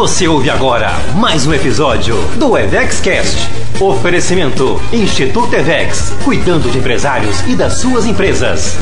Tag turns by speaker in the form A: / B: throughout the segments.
A: Você ouve agora mais um episódio do EvexCast. Oferecimento Instituto Evex, cuidando de empresários e das suas empresas.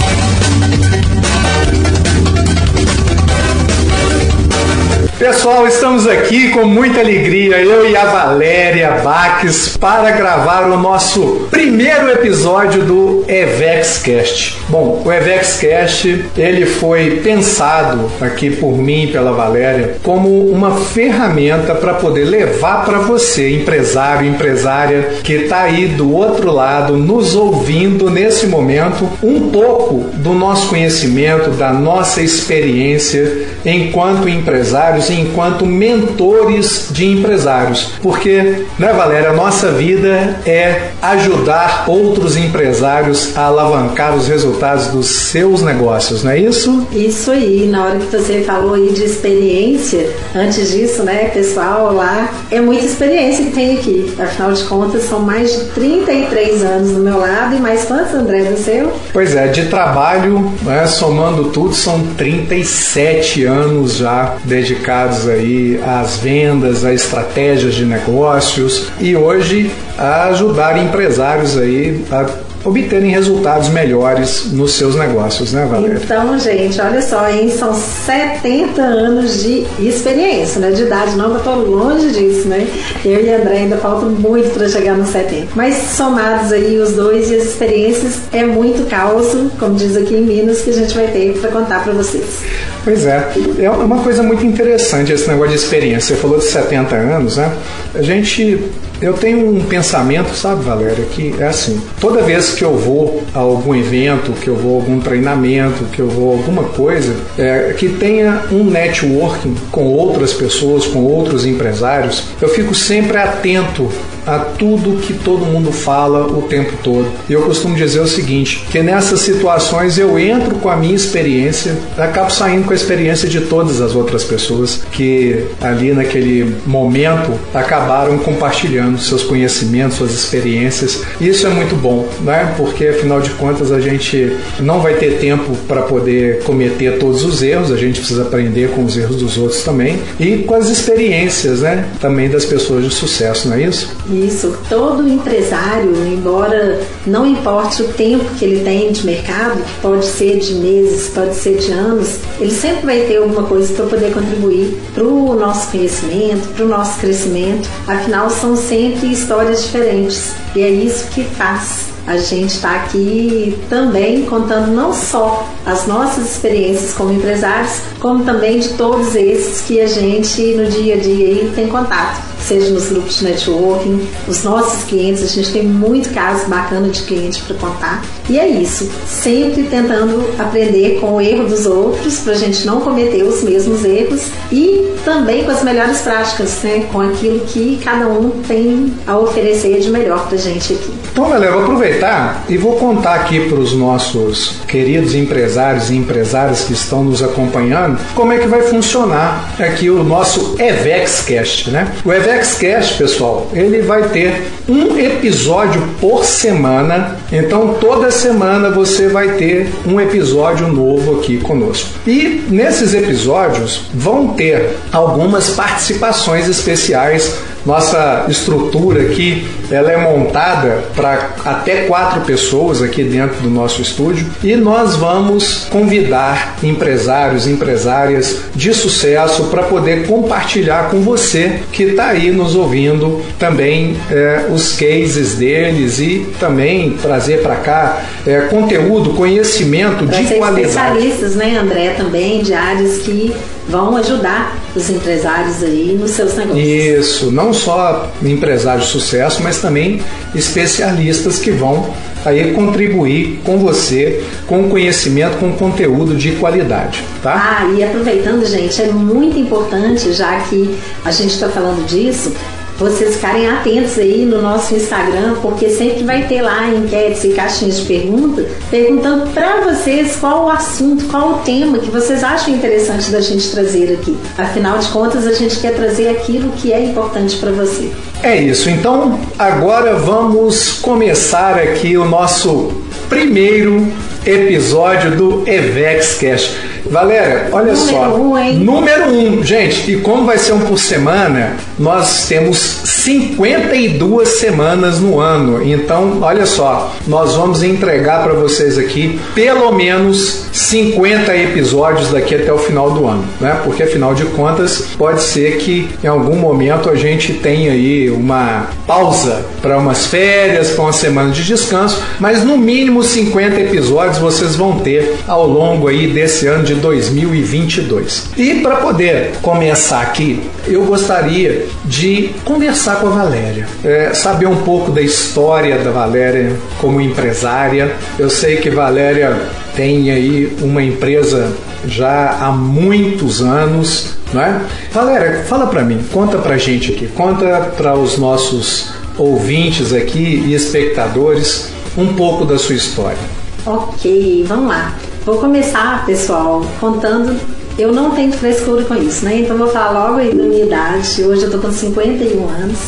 B: Pessoal, estamos aqui com muita alegria, eu e a Valéria Baques, para gravar o nosso primeiro episódio do EvexCast. Bom, o EvexCast, ele foi pensado aqui por mim e pela Valéria como uma ferramenta para poder levar para você, empresário, empresária, que está aí do outro lado, nos ouvindo nesse momento, um pouco do nosso conhecimento, da nossa experiência enquanto empresários enquanto mentores de empresários. Porque, né, Valéria, a nossa vida é ajudar outros empresários a alavancar os resultados dos seus negócios, não é isso?
C: Isso aí, na hora que você falou aí de experiência, antes disso, né, pessoal, lá é muita experiência que tem aqui. Afinal de contas, são mais de 33 anos do meu lado e mais quantos, André, do seu?
B: Pois é, de trabalho, né, somando tudo, são 37 anos já dedicados aí às vendas, a estratégias de negócios e hoje a ajudar empresários aí a obterem resultados melhores nos seus negócios, né, Valéria?
C: Então, gente, olha só, hein? São 70 anos de experiência, né? De idade não, eu tô longe disso, né? Eu e André ainda falta muito para chegar nos 70. Mas somados aí os dois e as experiências, é muito caos, como diz aqui em Minas, que a gente vai ter para contar para vocês.
B: Pois é, é uma coisa muito interessante esse negócio de experiência. Você falou de 70 anos, né? A gente eu tenho um pensamento, sabe, Valéria, que é assim: toda vez que eu vou a algum evento, que eu vou a algum treinamento, que eu vou a alguma coisa, é, que tenha um networking com outras pessoas, com outros empresários, eu fico sempre atento a tudo que todo mundo fala o tempo todo. E eu costumo dizer o seguinte, que nessas situações eu entro com a minha experiência, acabo saindo com a experiência de todas as outras pessoas que ali naquele momento acabaram compartilhando seus conhecimentos, suas experiências. Isso é muito bom, né? Porque afinal de contas a gente não vai ter tempo para poder cometer todos os erros, a gente precisa aprender com os erros dos outros também e com as experiências, né? Também das pessoas de sucesso, não é isso?
C: Isso, todo empresário, embora não importe o tempo que ele tem de mercado, pode ser de meses, pode ser de anos, ele sempre vai ter alguma coisa para poder contribuir para o nosso conhecimento, para o nosso crescimento. Afinal, são sempre histórias diferentes. E é isso que faz a gente está aqui também contando não só as nossas experiências como empresários, como também de todos esses que a gente no dia a dia tem contato seja nos grupos de networking, os nossos clientes, a gente tem muito caso bacana de cliente para contar. E é isso, sempre tentando aprender com o erro dos outros para a gente não cometer os mesmos erros e também com as melhores práticas, né? com aquilo que cada um tem a oferecer de melhor para a gente aqui.
B: Então, galera, vou aproveitar e vou contar aqui para os nossos queridos empresários e empresárias que estão nos acompanhando como é que vai funcionar aqui o nosso EvexCast, né? O EvexCast FlexCast, pessoal, ele vai ter um episódio por semana. Então, toda semana você vai ter um episódio novo aqui conosco. E nesses episódios vão ter algumas participações especiais nossa estrutura aqui ela é montada para até quatro pessoas aqui dentro do nosso estúdio e nós vamos convidar empresários, empresárias de sucesso para poder compartilhar com você que está aí nos ouvindo também é, os cases deles e também trazer para cá é, conteúdo, conhecimento pra de qualidade.
C: Especialistas, né, André, também de áreas que vão ajudar os empresários aí nos seus negócios.
B: Isso, não só empresários de sucesso, mas também especialistas que vão aí contribuir com você com conhecimento, com conteúdo de qualidade, tá?
C: Ah, e aproveitando, gente, é muito importante, já que a gente está falando disso, vocês ficarem atentos aí no nosso Instagram, porque sempre vai ter lá enquetes e caixinhas de pergunta, perguntando para vocês qual o assunto, qual o tema que vocês acham interessante da gente trazer aqui. Afinal de contas, a gente quer trazer aquilo que é importante para você.
B: É isso. Então, agora vamos começar aqui o nosso primeiro episódio do EvexCast. Valéria, olha
C: Número
B: só.
C: um?
B: Número um, gente, e como vai ser um por semana, nós temos 52 semanas no ano. Então, olha só, nós vamos entregar para vocês aqui pelo menos 50 episódios daqui até o final do ano, né? Porque afinal de contas, pode ser que em algum momento a gente tenha aí uma pausa para umas férias, para uma semana de descanso, mas no mínimo 50 episódios vocês vão ter ao longo aí desse ano de 2022. E para poder começar aqui, eu gostaria de conversar com a Valéria, é, saber um pouco da história da Valéria como empresária. Eu sei que Valéria tem aí uma empresa já há muitos anos, não é? Valéria, fala para mim, conta pra gente aqui, conta para os nossos ouvintes aqui e espectadores um pouco da sua história.
C: Ok, vamos lá. Vou começar, pessoal, contando. Eu não tenho frescura com isso, né? Então vou falar logo aí da minha idade. Hoje eu tô com 51 anos.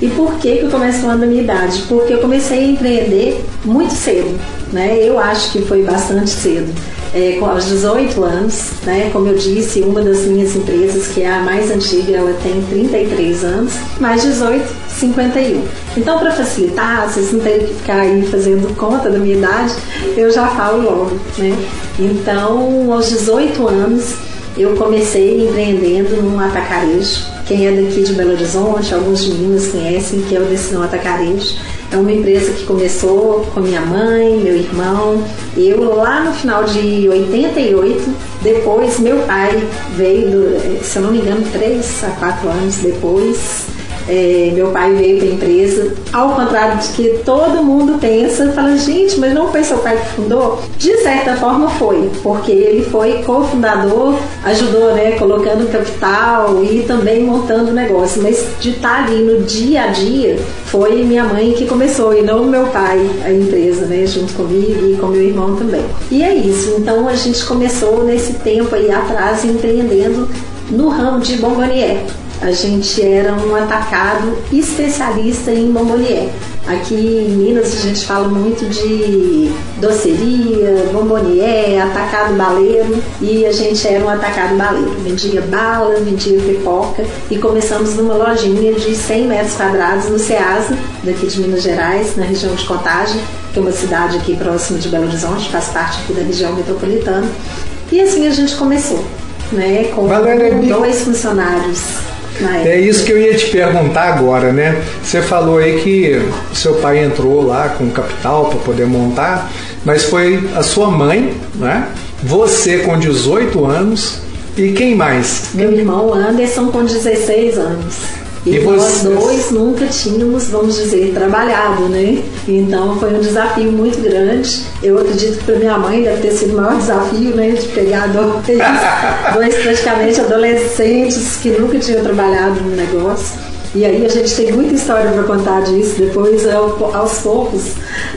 C: E por que, que eu começo falando da minha idade? Porque eu comecei a empreender muito cedo, né? Eu acho que foi bastante cedo. É, com aos 18 anos, né? Como eu disse, uma das minhas empresas, que é a mais antiga, ela tem 33 anos, mais 18, 51. Então, para facilitar, vocês não terem que ficar aí fazendo conta da minha idade, eu já falo logo, né? Então, aos 18 anos, eu comecei empreendendo num atacarejo. Quem é daqui de Belo Horizonte, alguns meninos conhecem, que é o Decisão Atacarejo. É uma empresa que começou com minha mãe, meu irmão, eu lá no final de 88. Depois, meu pai veio, se eu não me engano, três a quatro anos depois. É, meu pai veio para a empresa, ao contrário de que todo mundo pensa, fala, gente, mas não foi seu pai que fundou? De certa forma foi, porque ele foi cofundador, ajudou, né, colocando capital e também montando o negócio, mas de estar ali no dia a dia, foi minha mãe que começou e não meu pai, a empresa, né, junto comigo e com meu irmão também. E é isso, então a gente começou nesse tempo aí atrás empreendendo no ramo de bombonier. A gente era um atacado especialista em bombonier. Aqui em Minas a gente fala muito de doceria, bombonier, atacado baleiro e a gente era um atacado baleiro. Vendia bala, vendia pipoca e começamos numa lojinha de 100 metros quadrados no Ceasa, daqui de Minas Gerais, na região de Contagem, que é uma cidade aqui próxima de Belo Horizonte, faz parte aqui da região metropolitana. E assim a gente começou, né, com
B: Valéria,
C: dois funcionários
B: é isso que eu ia te perguntar agora, né? Você falou aí que seu pai entrou lá com capital para poder montar, mas foi a sua mãe, né? Você com 18 anos e quem mais?
C: Meu irmão Anderson com 16 anos. E,
B: E
C: nós dois nunca tínhamos, vamos dizer, trabalhado, né? Então foi um desafio muito grande. Eu acredito que para minha mãe deve ter sido o maior desafio, né? De pegar dois, dois praticamente adolescentes que nunca tinham trabalhado no negócio. E aí a gente tem muita história para contar disso. Depois, ao- aos poucos,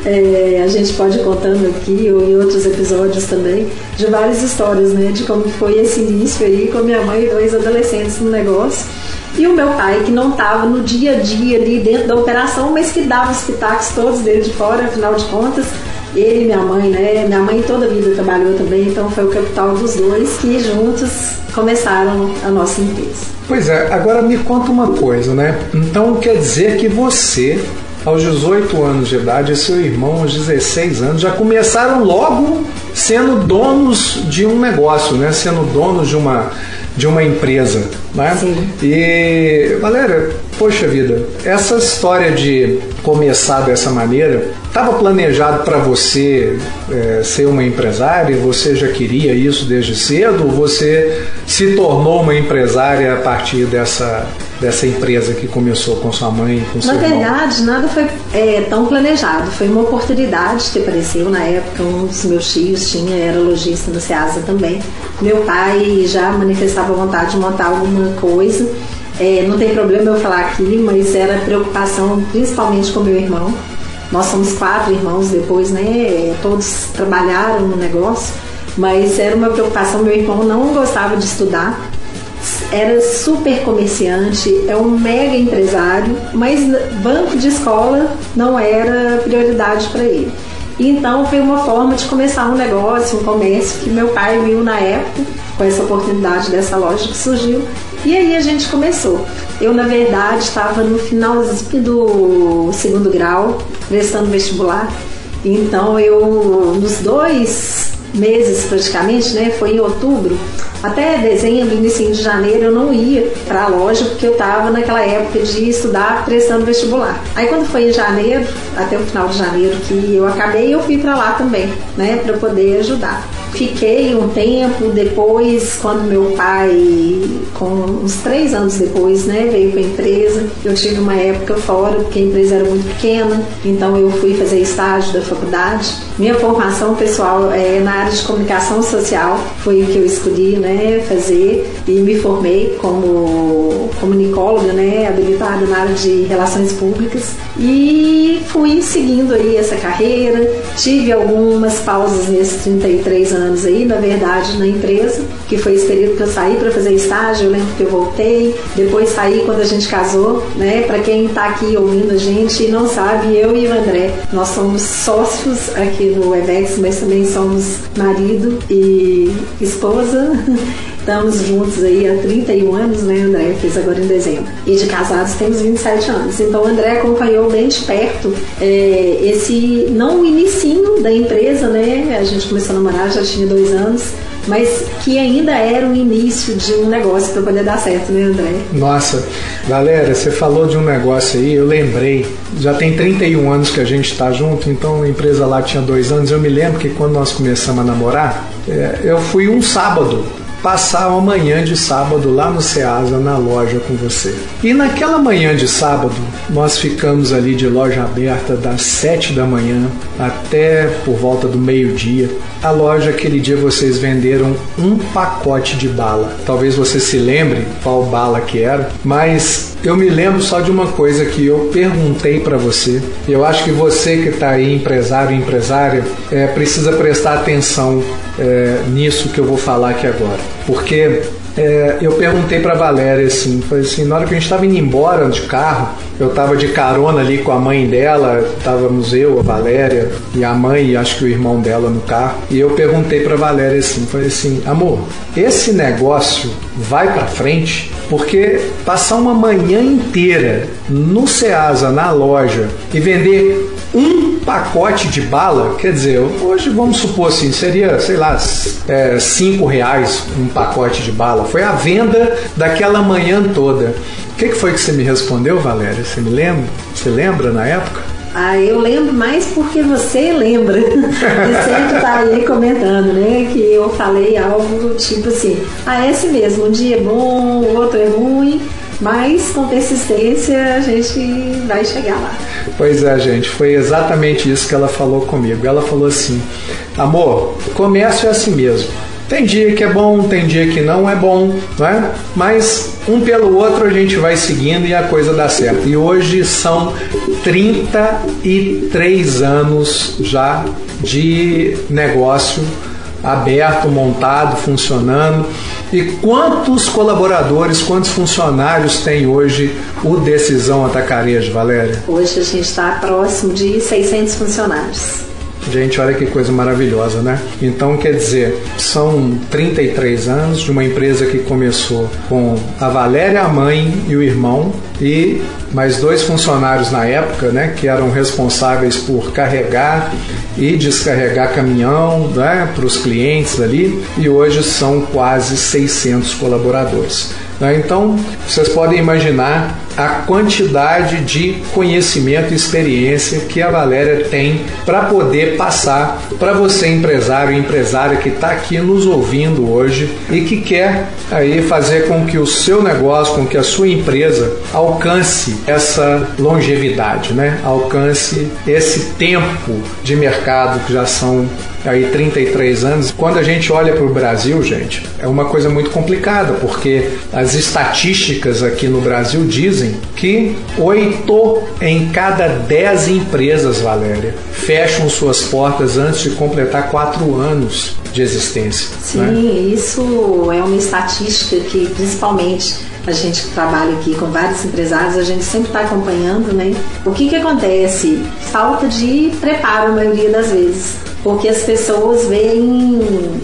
C: é, a gente pode ir contando aqui ou em outros episódios também de várias histórias, né? De como foi esse início aí com minha mãe e dois adolescentes no negócio. E o meu pai, que não estava no dia a dia ali dentro da operação, mas que dava os pitacos todos dele de fora, afinal de contas, ele e minha mãe, né? Minha mãe toda a vida trabalhou também, então foi o capital dos dois que juntos começaram a nossa empresa.
B: Pois é, agora me conta uma coisa, né? Então quer dizer que você, aos 18 anos de idade, e seu irmão aos 16 anos, já começaram logo sendo donos de um negócio, né? Sendo donos de uma, de uma empresa, né?
C: Sim.
B: E, Valéria, poxa vida, essa história de começar dessa maneira, estava planejado para você é, ser uma empresária? Você já queria isso desde cedo? Ou você se tornou uma empresária a partir dessa, dessa empresa que começou com sua mãe e com seu
C: Na
B: irmão?
C: verdade, nada foi é, tão planejado. Foi uma oportunidade que apareceu na época. Um dos meus tios tinha, era lojista no Ceasa também. Meu pai já manifestava vontade de montar alguma coisa. É, não tem problema eu falar aqui, mas era preocupação principalmente com meu irmão. Nós somos quatro irmãos depois, né? Todos trabalharam no negócio, mas era uma preocupação. Meu irmão não gostava de estudar, era super comerciante, é um mega empresário, mas banco de escola não era prioridade para ele. Então foi uma forma de começar um negócio, um comércio que meu pai viu na época, com essa oportunidade dessa loja que surgiu. E aí a gente começou. Eu, na verdade, estava no finalzinho do segundo grau, prestando vestibular. Então eu, nos dois meses praticamente, né, foi em outubro, até dezembro, início de janeiro, eu não ia para a loja porque eu estava naquela época de estudar prestando vestibular. Aí quando foi em janeiro, até o final de janeiro que eu acabei, eu fui para lá também, né, para poder ajudar. Fiquei um tempo depois, quando meu pai, com uns três anos depois, né, veio para a empresa. Eu tive uma época fora, porque a empresa era muito pequena, então eu fui fazer estágio da faculdade. Minha formação pessoal é na área de comunicação social, foi o que eu escolhi, né, fazer e me formei como comunicóloga, né, habilitada na área de relações públicas e fui seguindo aí essa carreira. Tive algumas pausas nesses 33 anos aí, na verdade, na empresa, que foi esse período que eu saí para fazer estágio. Eu lembro que eu voltei, depois saí quando a gente casou, né? Para quem está aqui ouvindo a gente e não sabe, eu e o André, nós somos sócios aqui no Webex, mas também somos marido e esposa. Estamos juntos aí há 31 anos, né, André? Fiz agora em dezembro. E de casados temos 27 anos. Então o André acompanhou bem de perto é, esse, não o inicinho da empresa, né? A gente começou a namorar, já tinha dois anos mas que ainda era o início de um negócio para poder dar certo, né, André?
B: Nossa, galera, você falou de um negócio aí, eu lembrei. Já tem 31 anos que a gente está junto, então a empresa lá tinha dois anos. Eu me lembro que quando nós começamos a namorar, é, eu fui um sábado passar uma manhã de sábado lá no Ceasa, na loja com você. E naquela manhã de sábado, nós ficamos ali de loja aberta das 7 da manhã até por volta do meio-dia. A loja, aquele dia, vocês venderam um pacote de bala. Talvez você se lembre qual bala que era, mas eu me lembro só de uma coisa que eu perguntei para você. Eu acho que você que está aí, empresário empresária, é, precisa prestar atenção é, nisso que eu vou falar aqui agora. Porque é, eu perguntei para Valéria assim, foi assim, na hora que a gente estava indo embora de carro, eu estava de carona ali com a mãe dela, estávamos eu, a Valéria e a mãe e acho que o irmão dela no carro, e eu perguntei para Valéria assim, foi assim, amor, esse negócio vai para frente? Porque passar uma manhã inteira no Ceasa, na loja, e vender um pacote de bala, quer dizer, hoje vamos supor assim, seria, sei lá, é, cinco reais um pacote de bala. Foi a venda daquela manhã toda. O que, que foi que você me respondeu, Valéria? Você me lembra? Você lembra na época?
C: Ah, eu lembro mais porque você lembra. e sempre tá aí comentando, né? Que eu falei algo tipo assim, ah, é esse mesmo, um dia é bom, o outro é ruim, mas com persistência a gente vai chegar lá.
B: Pois é, gente, foi exatamente isso que ela falou comigo. Ela falou assim: amor, comércio é assim mesmo. Tem dia que é bom, tem dia que não é bom, não é? Mas um pelo outro a gente vai seguindo e a coisa dá certo. E hoje são 33 anos já de negócio aberto, montado, funcionando. E quantos colaboradores, quantos funcionários tem hoje o Decisão Atacarejo, Valéria?
C: Hoje a gente está próximo de 600 funcionários.
B: Gente, olha que coisa maravilhosa, né? Então, quer dizer, são 33 anos de uma empresa que começou com a Valéria, a mãe e o irmão, e mais dois funcionários na época, né, que eram responsáveis por carregar e descarregar caminhão né, para os clientes ali, e hoje são quase 600 colaboradores. Né? Então, vocês podem imaginar a quantidade de conhecimento e experiência que a Valéria tem para poder passar para você, empresário e empresária que está aqui nos ouvindo hoje e que quer aí fazer com que o seu negócio, com que a sua empresa alcance essa longevidade, né? alcance esse tempo de mercado que já são aí 33 anos. Quando a gente olha para o Brasil, gente, é uma coisa muito complicada, porque as estatísticas aqui no Brasil dizem que 8 em cada 10 empresas, Valéria, fecham suas portas antes de completar 4 anos de existência.
C: Sim, né? isso é uma estatística que principalmente a gente que trabalha aqui com vários empresários, a gente sempre está acompanhando, né? O que que acontece? Falta de preparo a maioria das vezes porque as pessoas veem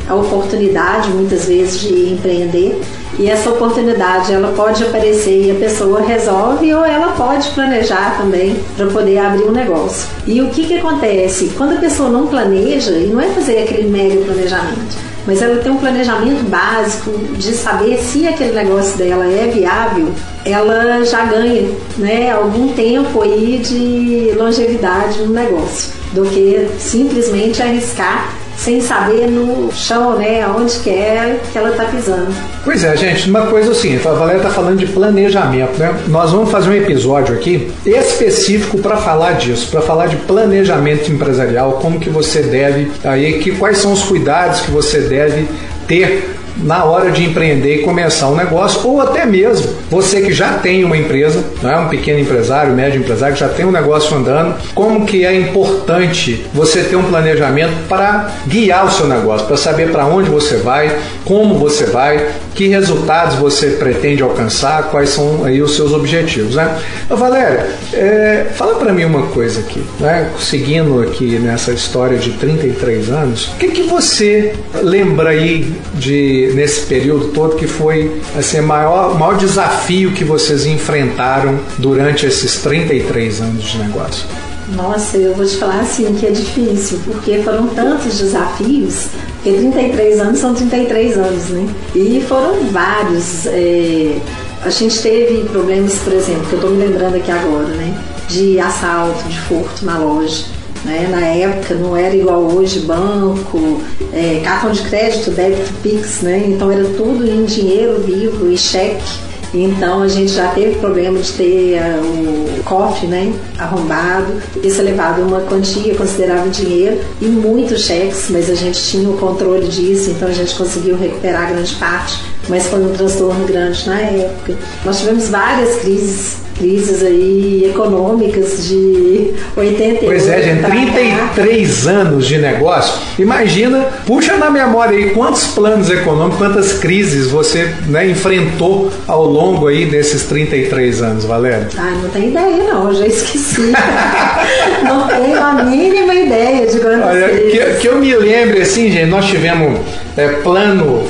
C: a oportunidade muitas vezes de empreender e essa oportunidade ela pode aparecer e a pessoa resolve ou ela pode planejar também para poder abrir um negócio. E o que que acontece? Quando a pessoa não planeja, e não é fazer aquele mega planejamento, mas ela tem um planejamento básico de saber se aquele negócio dela é viável, ela já ganha né, algum tempo aí de longevidade no negócio do que simplesmente arriscar sem saber no chão, né, aonde que é que ela está pisando.
B: Pois é, gente, uma coisa assim, a Valéria está falando de planejamento, né? Nós vamos fazer um episódio aqui específico para falar disso, para falar de planejamento empresarial, como que você deve aí, que quais são os cuidados que você deve ter na hora de empreender e começar um negócio, ou até mesmo você que já tem uma empresa, não é? Um pequeno empresário, médio empresário que já tem um negócio andando, como que é importante você ter um planejamento para guiar o seu negócio, para saber para onde você vai, como você vai, que resultados você pretende alcançar, quais são aí os seus objetivos, né? Valéria, é, fala para mim uma coisa aqui, né? Seguindo aqui nessa história de 33 anos, o que que você lembra aí de nesse período todo que foi assim, maior, maior desafio que vocês enfrentaram durante esses 33 anos de negócio?
C: Nossa, eu vou te falar assim que é difícil, porque foram tantos desafios, porque 33 anos são 33 anos, né? E foram vários. É... A gente teve problemas, por exemplo, que eu estou me lembrando aqui agora, né? De assalto, de furto na loja. Né? Na época não era igual hoje, banco, é, cartão de crédito, débito, Pix, né? então era tudo em dinheiro vivo e cheque. Então a gente já teve problema de ter o cofre né, arrombado, isso é levado uma quantia considerável de dinheiro e muitos cheques, mas a gente tinha o controle disso, então a gente conseguiu recuperar grande parte, mas foi um transtorno grande na época. Nós tivemos várias crises crises aí econômicas de 88.
B: Pois é, gente, 33 cá. anos de negócio. Imagina, puxa na memória aí quantos planos econômicos, quantas crises você né, enfrentou ao longo aí desses 33 anos, Valéria?
C: Ah, não tenho ideia não, já esqueci. não tenho a mínima ideia de quantas Olha,
B: que, que, eu me lembre assim, gente, nós tivemos é, plano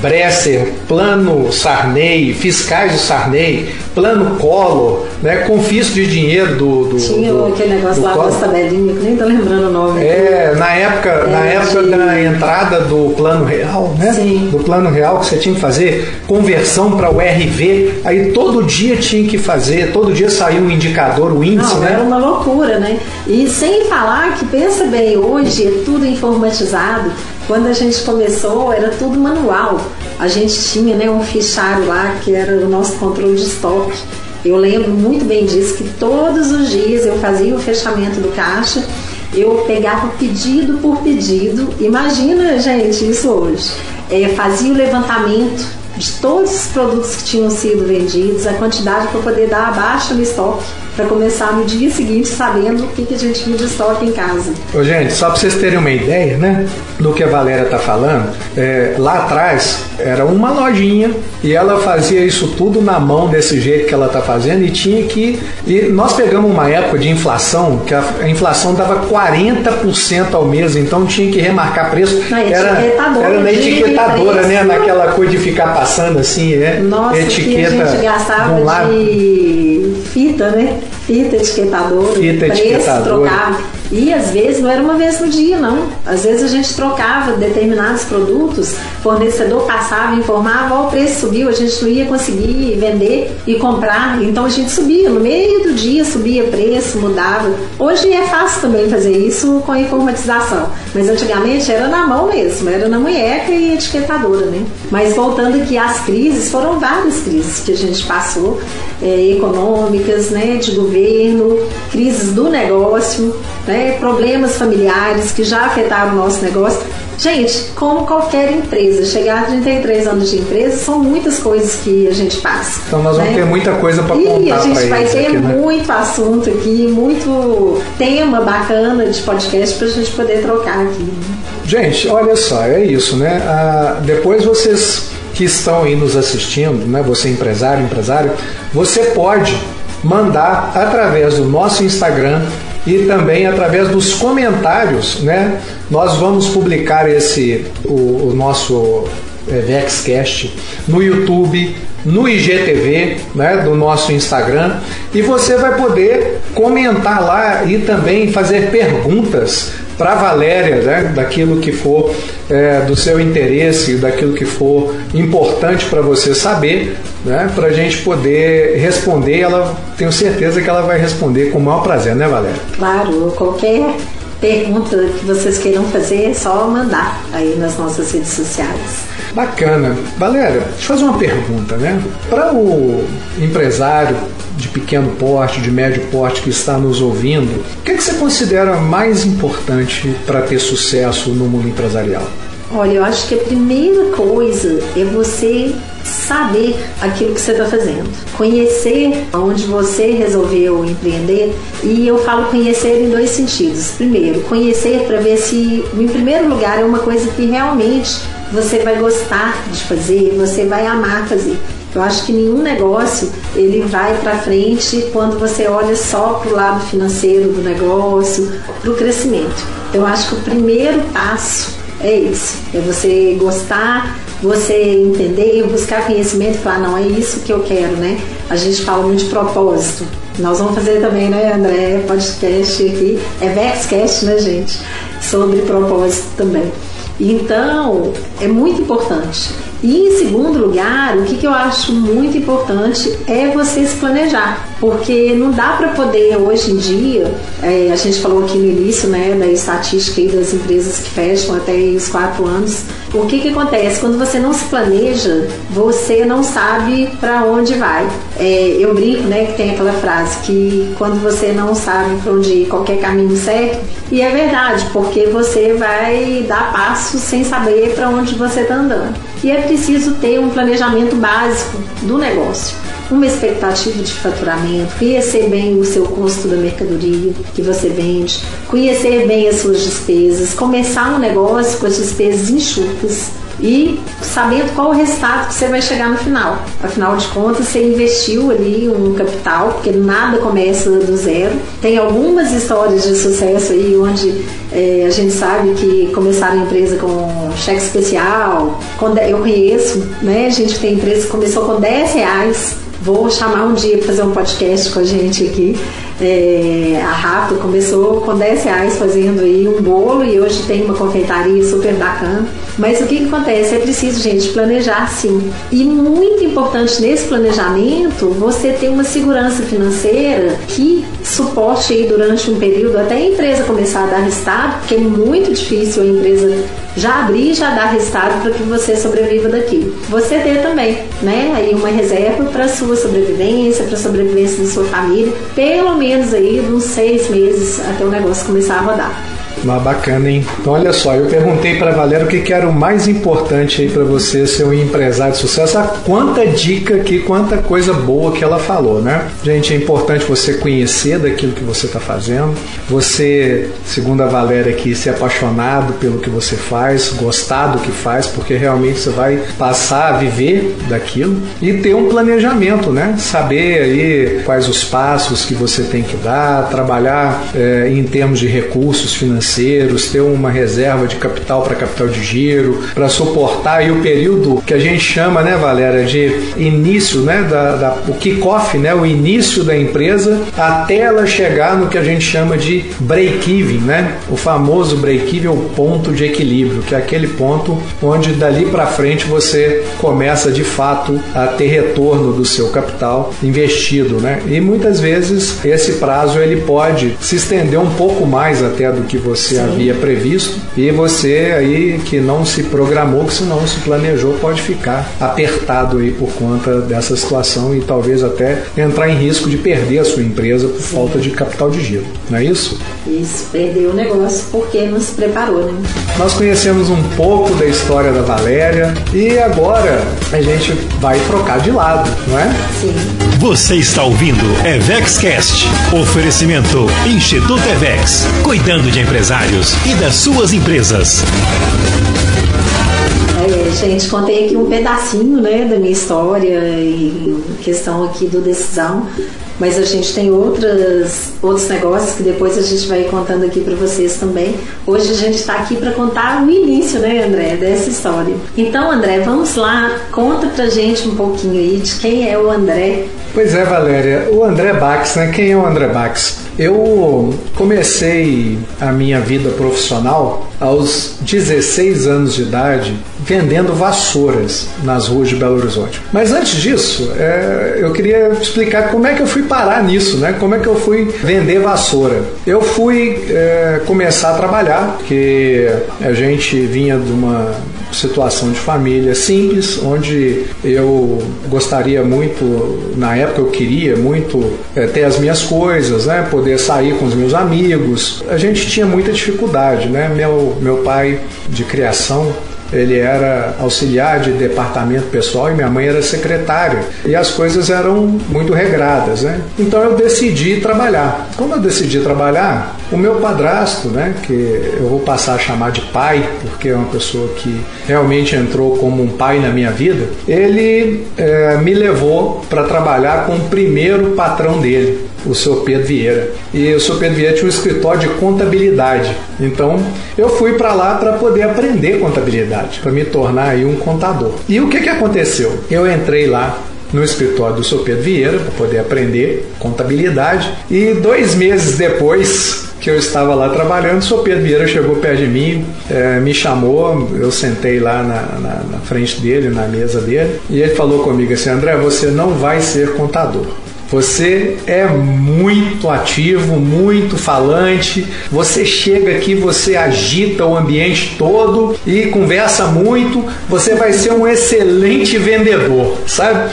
B: Bresser, Plano Sarney, fiscais do Sarney, Plano Collor, né, confisco de dinheiro do. do
C: Tinha
B: do,
C: aquele negócio lá das tabelinhas, que nem tô lembrando o nome.
B: É, na época, é, na época de... da entrada do Plano Real, né? Sim. Do Plano Real que você tinha que fazer conversão para o RV, aí todo dia tinha que fazer, todo dia saía um indicador, o índice,
C: Não,
B: né?
C: Era uma loucura, né? E sem falar que, pensa bem, hoje é tudo informatizado. Quando a gente começou, era tudo manual. A gente tinha né, um fichário lá que era o nosso controle de estoque. Eu lembro muito bem disso, que todos os dias eu fazia o fechamento do caixa, eu pegava pedido por pedido. Imagina, gente, isso hoje. É, fazia o levantamento de todos os produtos que tinham sido vendidos, a quantidade para poder dar a baixa no estoque para começar no dia seguinte sabendo o que, que a gente tinha de estoque em casa.
B: Ô, gente, só para vocês terem uma ideia, né, do que a Valéria tá falando, é, lá atrás era uma lojinha e ela fazia isso tudo na mão desse jeito que ela tá fazendo e tinha que e nós pegamos uma época de inflação que a, a inflação dava 40% ao mês, então tinha que remarcar preço.
C: Na
B: era, era na etiquetadora, né, naquela coisa de ficar passando assim, né?
C: Nossa, etiqueta que a gente gastava um lado. de fita, né? fita etiquetadora, fita preço etiquetadora. trocava. E às vezes não era uma vez no dia, não. Às vezes a gente trocava determinados produtos, fornecedor passava, informava, ó, o preço subiu, a gente não ia conseguir vender e comprar. Então a gente subia, no meio do dia subia preço, mudava. Hoje é fácil também fazer isso com a informatização. Mas antigamente era na mão mesmo, era na munheca e etiquetadora, né? Mas voltando aqui às crises, foram várias crises que a gente passou, é, econômicas, né, de governo, crises do negócio, né, problemas familiares que já afetaram o nosso negócio. Gente, como qualquer empresa, chegar a 33 anos de empresa são muitas coisas que a gente passa.
B: Então nós vamos né? ter muita coisa para contar.
C: E a gente vai ter
B: aqui,
C: né? muito assunto aqui, muito tema bacana de podcast para a gente poder trocar aqui. Né?
B: Gente, olha só, é isso, né? Ah, depois vocês que estão aí nos assistindo, né? Você empresário, empresário, você pode mandar através do nosso Instagram e também através dos comentários, né? Nós vamos publicar esse o, o nosso é, Vexcast no YouTube, no IGTV, né, do nosso Instagram, e você vai poder comentar lá e também fazer perguntas para Valéria, né, daquilo que for é, do seu interesse, daquilo que for importante para você saber, né, para a gente poder responder. Ela tenho certeza que ela vai responder com o maior prazer, né, Valéria?
C: Claro, qualquer pergunta que vocês queiram fazer é só mandar aí nas nossas redes sociais.
B: Bacana. Valéria, deixa eu fazer uma pergunta, né? Para o empresário de pequeno porte, de médio porte que está nos ouvindo, o que, é que você considera mais importante para ter sucesso no mundo empresarial?
C: Olha, eu acho que a primeira coisa é você saber aquilo que você está fazendo, conhecer onde você resolveu empreender. E eu falo conhecer em dois sentidos. Primeiro, conhecer para ver se, em primeiro lugar, é uma coisa que realmente você vai gostar de fazer, você vai amar fazer. Eu acho que nenhum negócio ele vai para frente quando você olha só para o lado financeiro do negócio, para o crescimento. Eu acho que o primeiro passo é esse, é você gostar, você entender, buscar conhecimento e falar, não, é isso que eu quero, né? A gente fala muito de propósito. Nós vamos fazer também, né, André, podcast aqui, é Vexcast, né, gente? Sobre propósito também. Então, é muito importante. E em segundo lugar, o que, que eu acho muito importante é você se planejar, porque não dá para poder hoje em dia, é, a gente falou aqui no início, né, da estatística das empresas que fecham até os quatro anos. O que, que acontece quando você não se planeja, você não sabe para onde vai. É, eu brinco, né, que tem aquela frase que quando você não sabe para onde ir, qualquer caminho serve. E é verdade, porque você vai dar passos sem saber para onde você está andando. E é preciso ter um planejamento básico do negócio, uma expectativa de faturamento, conhecer bem o seu custo da mercadoria que você vende, conhecer bem as suas despesas, começar um negócio com as despesas enxutas e sabendo qual o resultado que você vai chegar no final. Afinal de contas, você investiu ali um capital, porque nada começa do zero. Tem algumas histórias de sucesso aí onde é, a gente sabe que começaram a empresa com cheque especial. Eu conheço, né? Gente tem empresa que começou com 10 reais. Vou chamar um dia para fazer um podcast com a gente aqui. É, a Rafa começou com 10 reais fazendo aí um bolo e hoje tem uma confeitaria super bacana. Mas o que, que acontece? É preciso, gente, planejar sim. E muito importante nesse planejamento, você ter uma segurança financeira que suporte aí durante um período até a empresa começar a dar resultado, porque é muito difícil a empresa já abrir e já dar resultado para que você sobreviva daqui. Você ter também, né, aí uma reserva para sua sobrevivência, para a sobrevivência da sua família, pelo menos aí uns seis meses até o negócio começar a rodar.
B: Mas bacana, hein? Então, olha só, eu perguntei para Valéria o que, que, era o mais importante aí para você ser um empresário de sucesso. A quanta dica aqui, quanta coisa boa que ela falou, né? Gente, é importante você conhecer daquilo que você está fazendo. Você, segundo a Valéria aqui, ser apaixonado pelo que você faz, gostar do que faz, porque realmente você vai passar a viver daquilo e ter um planejamento, né? Saber aí quais os passos que você tem que dar, trabalhar é, em termos de recursos financeiros financeiros, ter uma reserva de capital para capital de giro, para suportar aí o período que a gente chama, né, Valéria, de início, né, da, da o kickoff, né, o início da empresa até ela chegar no que a gente chama de break-even, né, o famoso break-even, o ponto de equilíbrio, que é aquele ponto onde dali para frente você começa de fato a ter retorno do seu capital investido, né, e muitas vezes esse prazo ele pode se estender um pouco mais até do que você Sim. havia previsto e você aí que não se programou, que se não se planejou, pode ficar apertado aí por conta dessa situação e talvez até entrar em risco de perder a sua empresa por Sim. falta de capital de giro, não é isso?
C: Isso, perdeu o negócio porque não se preparou, né?
B: Nós conhecemos um pouco da história da Valéria e agora a gente vai trocar de lado, não é?
C: Sim.
A: Você está ouvindo Evexcast. Oferecimento Instituto Evex. Cuidando de empresas empresários e das suas empresas.
C: É, gente, contei aqui um pedacinho né, da minha história e questão aqui do decisão. Mas a gente tem outras, outros negócios que depois a gente vai contando aqui para vocês também. Hoje a gente está aqui para contar o início, né, André, dessa história. Então, André, vamos lá, conta pra gente um pouquinho aí de quem é o André.
B: Pois é, Valéria, o André Bax, né? Quem é o André Bax? Eu comecei a minha vida profissional aos 16 anos de idade vendendo vassouras nas ruas de Belo Horizonte. Mas antes disso, é, eu queria explicar como é que eu fui parar nisso, né? Como é que eu fui vender vassoura. Eu fui é, começar a trabalhar, porque a gente vinha de uma situação de família simples, onde eu gostaria muito, na época eu queria muito é, ter as minhas coisas, né? Poder sair com os meus amigos. A gente tinha muita dificuldade, né? Meu, meu pai de criação ele era auxiliar de departamento pessoal e minha mãe era secretária. E as coisas eram muito regradas, né? Então eu decidi trabalhar. Como eu decidi trabalhar, o meu padrasto, né, que eu vou passar a chamar de pai, porque é uma pessoa que realmente entrou como um pai na minha vida, ele é, me levou para trabalhar com o primeiro patrão dele, o seu Pedro Vieira. E o seu Pedro Vieira tinha um escritório de contabilidade. Então eu fui para lá para poder aprender contabilidade, para me tornar aí um contador. E o que, que aconteceu? Eu entrei lá no escritório do seu Pedro Vieira para poder aprender contabilidade e dois meses depois que eu estava lá trabalhando, o senhor Pedro Vieira chegou perto de mim, é, me chamou, eu sentei lá na, na, na frente dele, na mesa dele, e ele falou comigo assim: André, você não vai ser contador. Você é muito ativo, muito falante. Você chega aqui, você agita o ambiente todo e conversa muito. Você vai ser um excelente vendedor, sabe?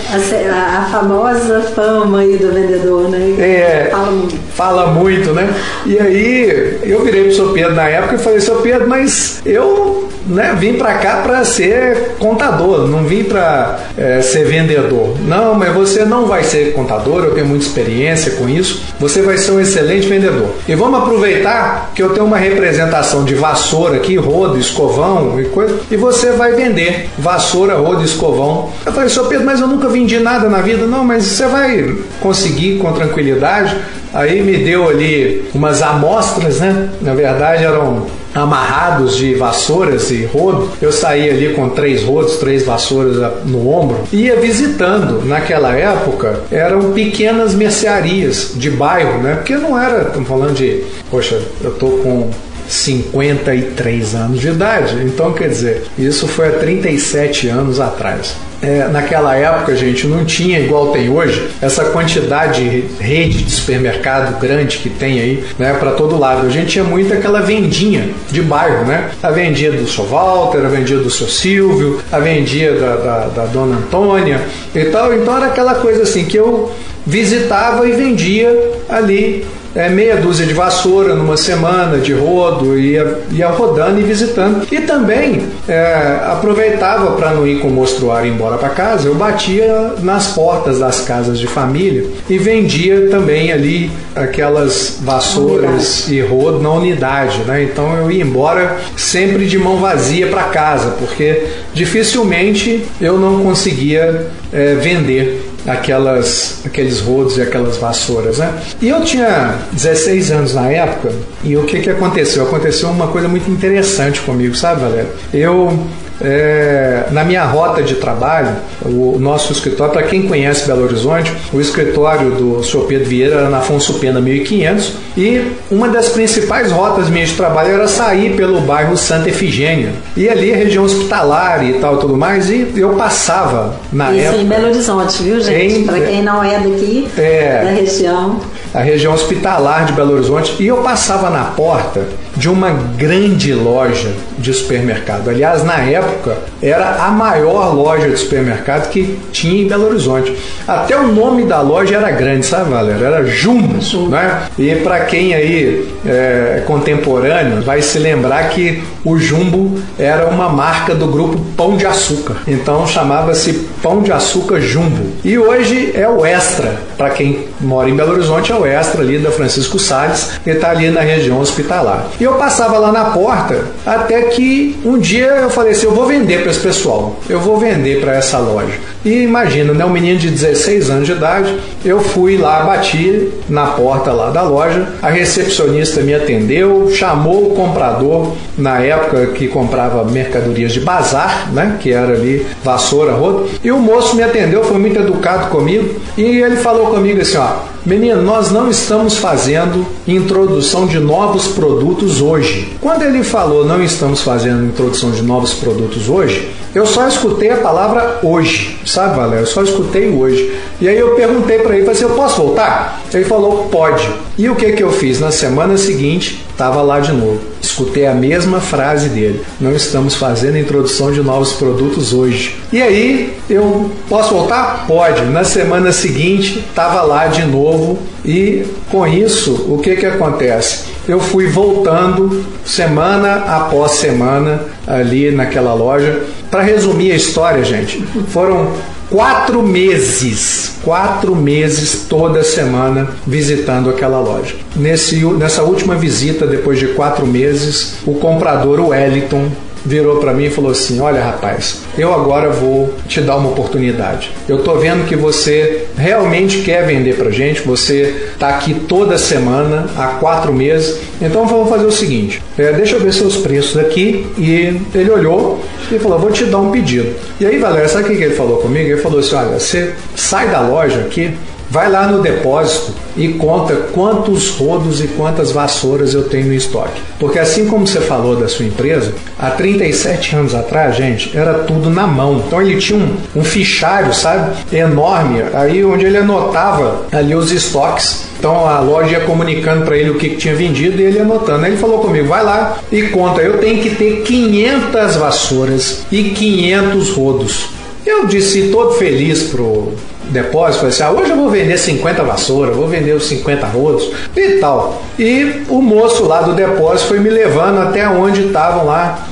C: A, a famosa fama aí do vendedor, né?
B: É. Fala muito. Fala muito, né? E aí eu virei pro seu Pedro na época e falei: seu Pedro, mas eu né, vim para cá para ser contador, não vim para é, ser vendedor. Não, mas você não vai ser contador eu tenho muita experiência com isso, você vai ser um excelente vendedor. E vamos aproveitar que eu tenho uma representação de vassoura aqui, rodo, escovão e coisa, e você vai vender vassoura, rodo escovão. Eu falei, senhor Pedro, mas eu nunca vendi nada na vida. Não, mas você vai conseguir com tranquilidade. Aí me deu ali umas amostras, né? Na verdade eram amarrados de vassouras e rodo. Eu saía ali com três rodos, três vassouras no ombro, ia visitando. Naquela época eram pequenas mercearias de bairro, né? Porque não era, estamos falando de, poxa, eu tô com 53 anos de idade. Então, quer dizer, isso foi há 37 anos atrás. É, naquela época, gente, não tinha igual tem hoje essa quantidade de rede de supermercado grande que tem aí, né, para todo lado. A gente tinha muito aquela vendinha de bairro, né? A vendia do seu Walter, a vendia do seu Silvio, a vendia da, da, da dona Antônia e tal. Então era aquela coisa assim que eu visitava e vendia ali é, meia dúzia de vassoura numa semana de rodo, ia, ia rodando e visitando. E também é, aproveitava para não ir com o mostruário embora para casa, eu batia nas portas das casas de família e vendia também ali aquelas vassouras e rodo na unidade. Né? Então eu ia embora sempre de mão vazia para casa, porque dificilmente eu não conseguia é, vender aquelas, aqueles rodos e aquelas vassouras, né? E eu tinha 16 anos na época e o que que aconteceu? Aconteceu uma coisa muito interessante comigo, sabe, Valério? Eu é, na minha rota de trabalho, o nosso escritório, para quem conhece Belo Horizonte, o escritório do Sr. Pedro Vieira era na Afonso Pena 1500 e uma das principais rotas minhas de trabalho era sair pelo bairro Santa Efigênia e ali a região hospitalar e tal tudo mais e eu passava na
C: Isso
B: época
C: em Belo Horizonte, viu gente? Para quem não é daqui
B: é,
C: da região
B: a região hospitalar de Belo Horizonte e eu passava na porta de uma grande loja de supermercado. Aliás, na época era a maior loja de supermercado que tinha em Belo Horizonte. Até o nome da loja era grande, sabe, Valéria? Era Jumbo, né? E para quem aí é, contemporâneo vai se lembrar que o Jumbo era uma marca do grupo Pão de Açúcar. Então chamava-se Pão de Açúcar Jumbo. E hoje é o Extra. Para quem mora em Belo Horizonte, é o Extra ali da Francisco Salles, que está ali na região hospitalar. E eu passava lá na porta até que um dia eu falei assim: eu vou vender para esse pessoal, eu vou vender para essa loja. E imagina, né, um menino de 16 anos de idade, eu fui lá, bati na porta lá da loja, a recepcionista me atendeu, chamou o comprador, na época que comprava mercadorias de bazar, né, que era ali vassoura, rodo, e o moço me atendeu, foi muito educado comigo, e ele falou comigo assim, ó, Menino, nós não estamos fazendo introdução de novos produtos hoje. Quando ele falou não estamos fazendo introdução de novos produtos hoje, eu só escutei a palavra hoje, sabe, Valério? Eu só escutei hoje. E aí eu perguntei para ele, falei assim, eu posso voltar? Ele falou, pode. E o que que eu fiz? Na semana seguinte, estava lá de novo. Escutei a mesma frase dele. Não estamos fazendo introdução de novos produtos hoje. E aí, eu posso voltar? Pode. Na semana seguinte, estava lá de novo. E com isso, o que que acontece? Eu fui voltando semana após semana ali naquela loja. Para resumir a história, gente, foram quatro meses, quatro meses toda semana visitando aquela loja. Nesse, nessa última visita, depois de quatro meses, o comprador, Wellington, virou para mim e falou assim: Olha, rapaz, eu agora vou te dar uma oportunidade. Eu tô vendo que você realmente quer vender pra gente, você tá aqui toda semana, há quatro meses. Então vamos fazer o seguinte: é, deixa eu ver seus preços aqui. E ele olhou e falou: Vou te dar um pedido. E aí, Valéria, sabe o que ele falou comigo? Ele falou assim: Olha, você sai da loja aqui Vai lá no depósito e conta quantos rodos e quantas vassouras eu tenho no estoque. Porque assim como você falou da sua empresa, há 37 anos atrás, gente, era tudo na mão. Então ele tinha um, um fichário, sabe, enorme, aí onde ele anotava ali os estoques. Então a loja ia comunicando para ele o que, que tinha vendido e ele anotando. Aí ele falou comigo: vai lá e conta, eu tenho que ter 500 vassouras e 500 rodos. Eu disse todo feliz pro depósito, falei assim, ah, hoje eu vou vender 50 vassouras, vou vender os 50 rolos e tal. E o moço lá do depósito foi me levando até onde estavam lá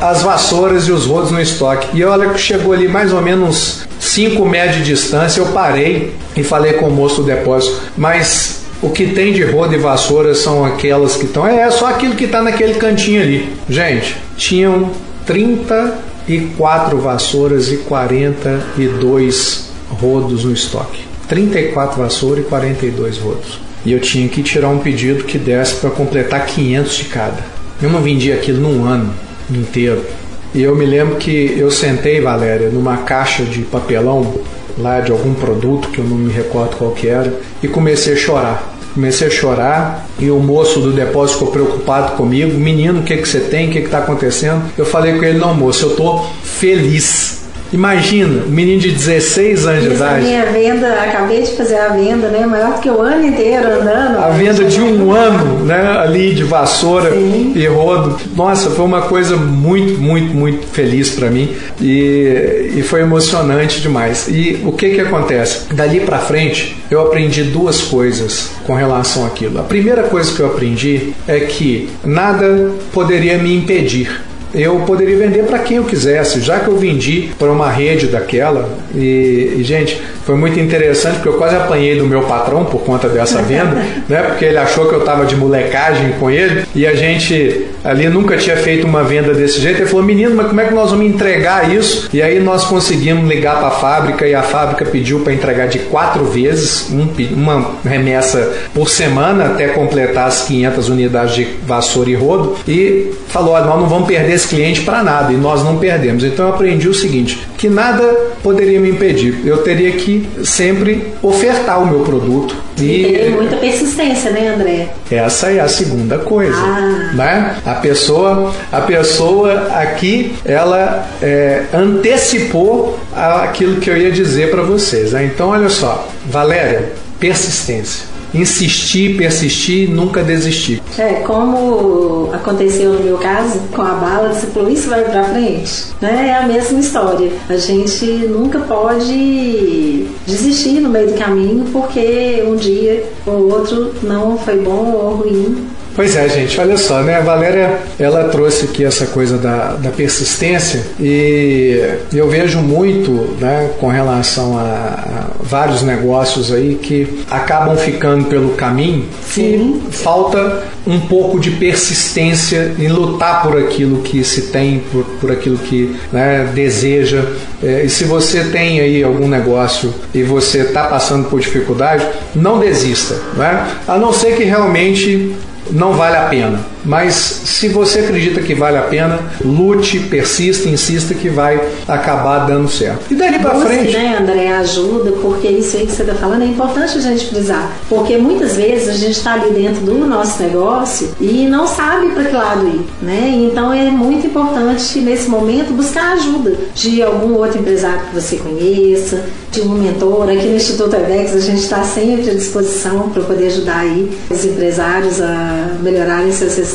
B: as vassouras e os rodos no estoque. E olha que chegou ali mais ou menos 5 metros de distância, eu parei e falei com o moço do depósito, mas o que tem de roda e vassoura são aquelas que estão. É, é só aquilo que está naquele cantinho ali. Gente, tinham 34 vassouras e 42 rodos no estoque. 34 vassouras e 42 rodos. E eu tinha que tirar um pedido que desse para completar 500 de cada. Eu não vendi aquilo num ano inteiro. E eu me lembro que eu sentei, Valéria, numa caixa de papelão lá de algum produto que eu não me recordo qual que era e comecei a chorar. Comecei a chorar e o moço do depósito ficou preocupado comigo. Menino, o que, que você tem? O que está acontecendo? Eu falei com ele: não, moço, eu estou feliz Imagina, um menino de 16 anos de idade.
C: minha venda, acabei de fazer a venda, né? Maior do que o ano inteiro andando.
B: A venda de um ano, né? Ali de vassoura Sim. e rodo. Nossa, foi uma coisa muito, muito, muito feliz para mim e, e foi emocionante demais. E o que que acontece? Dali para frente, eu aprendi duas coisas com relação àquilo. A primeira coisa que eu aprendi é que nada poderia me impedir eu poderia vender para quem eu quisesse, já que eu vendi para uma rede daquela. E, e, gente, foi muito interessante porque eu quase apanhei do meu patrão por conta dessa venda, né? Porque ele achou que eu estava de molecagem com ele e a gente ali nunca tinha feito uma venda desse jeito. Ele falou: Menino, mas como é que nós vamos entregar isso? E aí nós conseguimos ligar para a fábrica e a fábrica pediu para entregar de quatro vezes, um, uma remessa por semana até completar as 500 unidades de vassoura e rodo. E falou: Nós não vamos perder esse cliente para nada e nós não perdemos. Então eu aprendi o seguinte: que nada poderia me impedir. Eu teria que sempre ofertar o meu produto.
C: E, e tem muita persistência, né, André?
B: Essa é a segunda coisa, ah. né? A pessoa, a pessoa aqui, ela é, antecipou aquilo que eu ia dizer para vocês. Né? Então, olha só, Valéria, persistência insistir, persistir, nunca desistir.
C: É, como aconteceu no meu caso, com a bala, você falou, isso vai pra frente. Né? É a mesma história. A gente nunca pode desistir no meio do caminho, porque um dia ou outro não foi bom ou ruim
B: Pois é, gente, olha só, né? A Valéria, ela trouxe aqui essa coisa da, da persistência e eu vejo muito, né, com relação a, a vários negócios aí que acabam ficando pelo caminho
C: Sim.
B: e falta um pouco de persistência em lutar por aquilo que se tem, por, por aquilo que né, deseja. É, e se você tem aí algum negócio e você está passando por dificuldade, não desista, né? a não ser que realmente não vale a pena. Mas se você acredita que vale a pena, lute, persista, insista que vai acabar dando certo. E dali para frente.
C: né, André, ajuda, porque isso aí que você está falando é importante a gente frisar. Porque muitas vezes a gente está ali dentro do nosso negócio e não sabe para que lado ir, né? Então é muito importante nesse momento buscar ajuda de algum outro empresário que você conheça, de um mentor. Aqui no Instituto Evex a gente está sempre à disposição para poder ajudar aí os empresários a melhorarem seus resultados.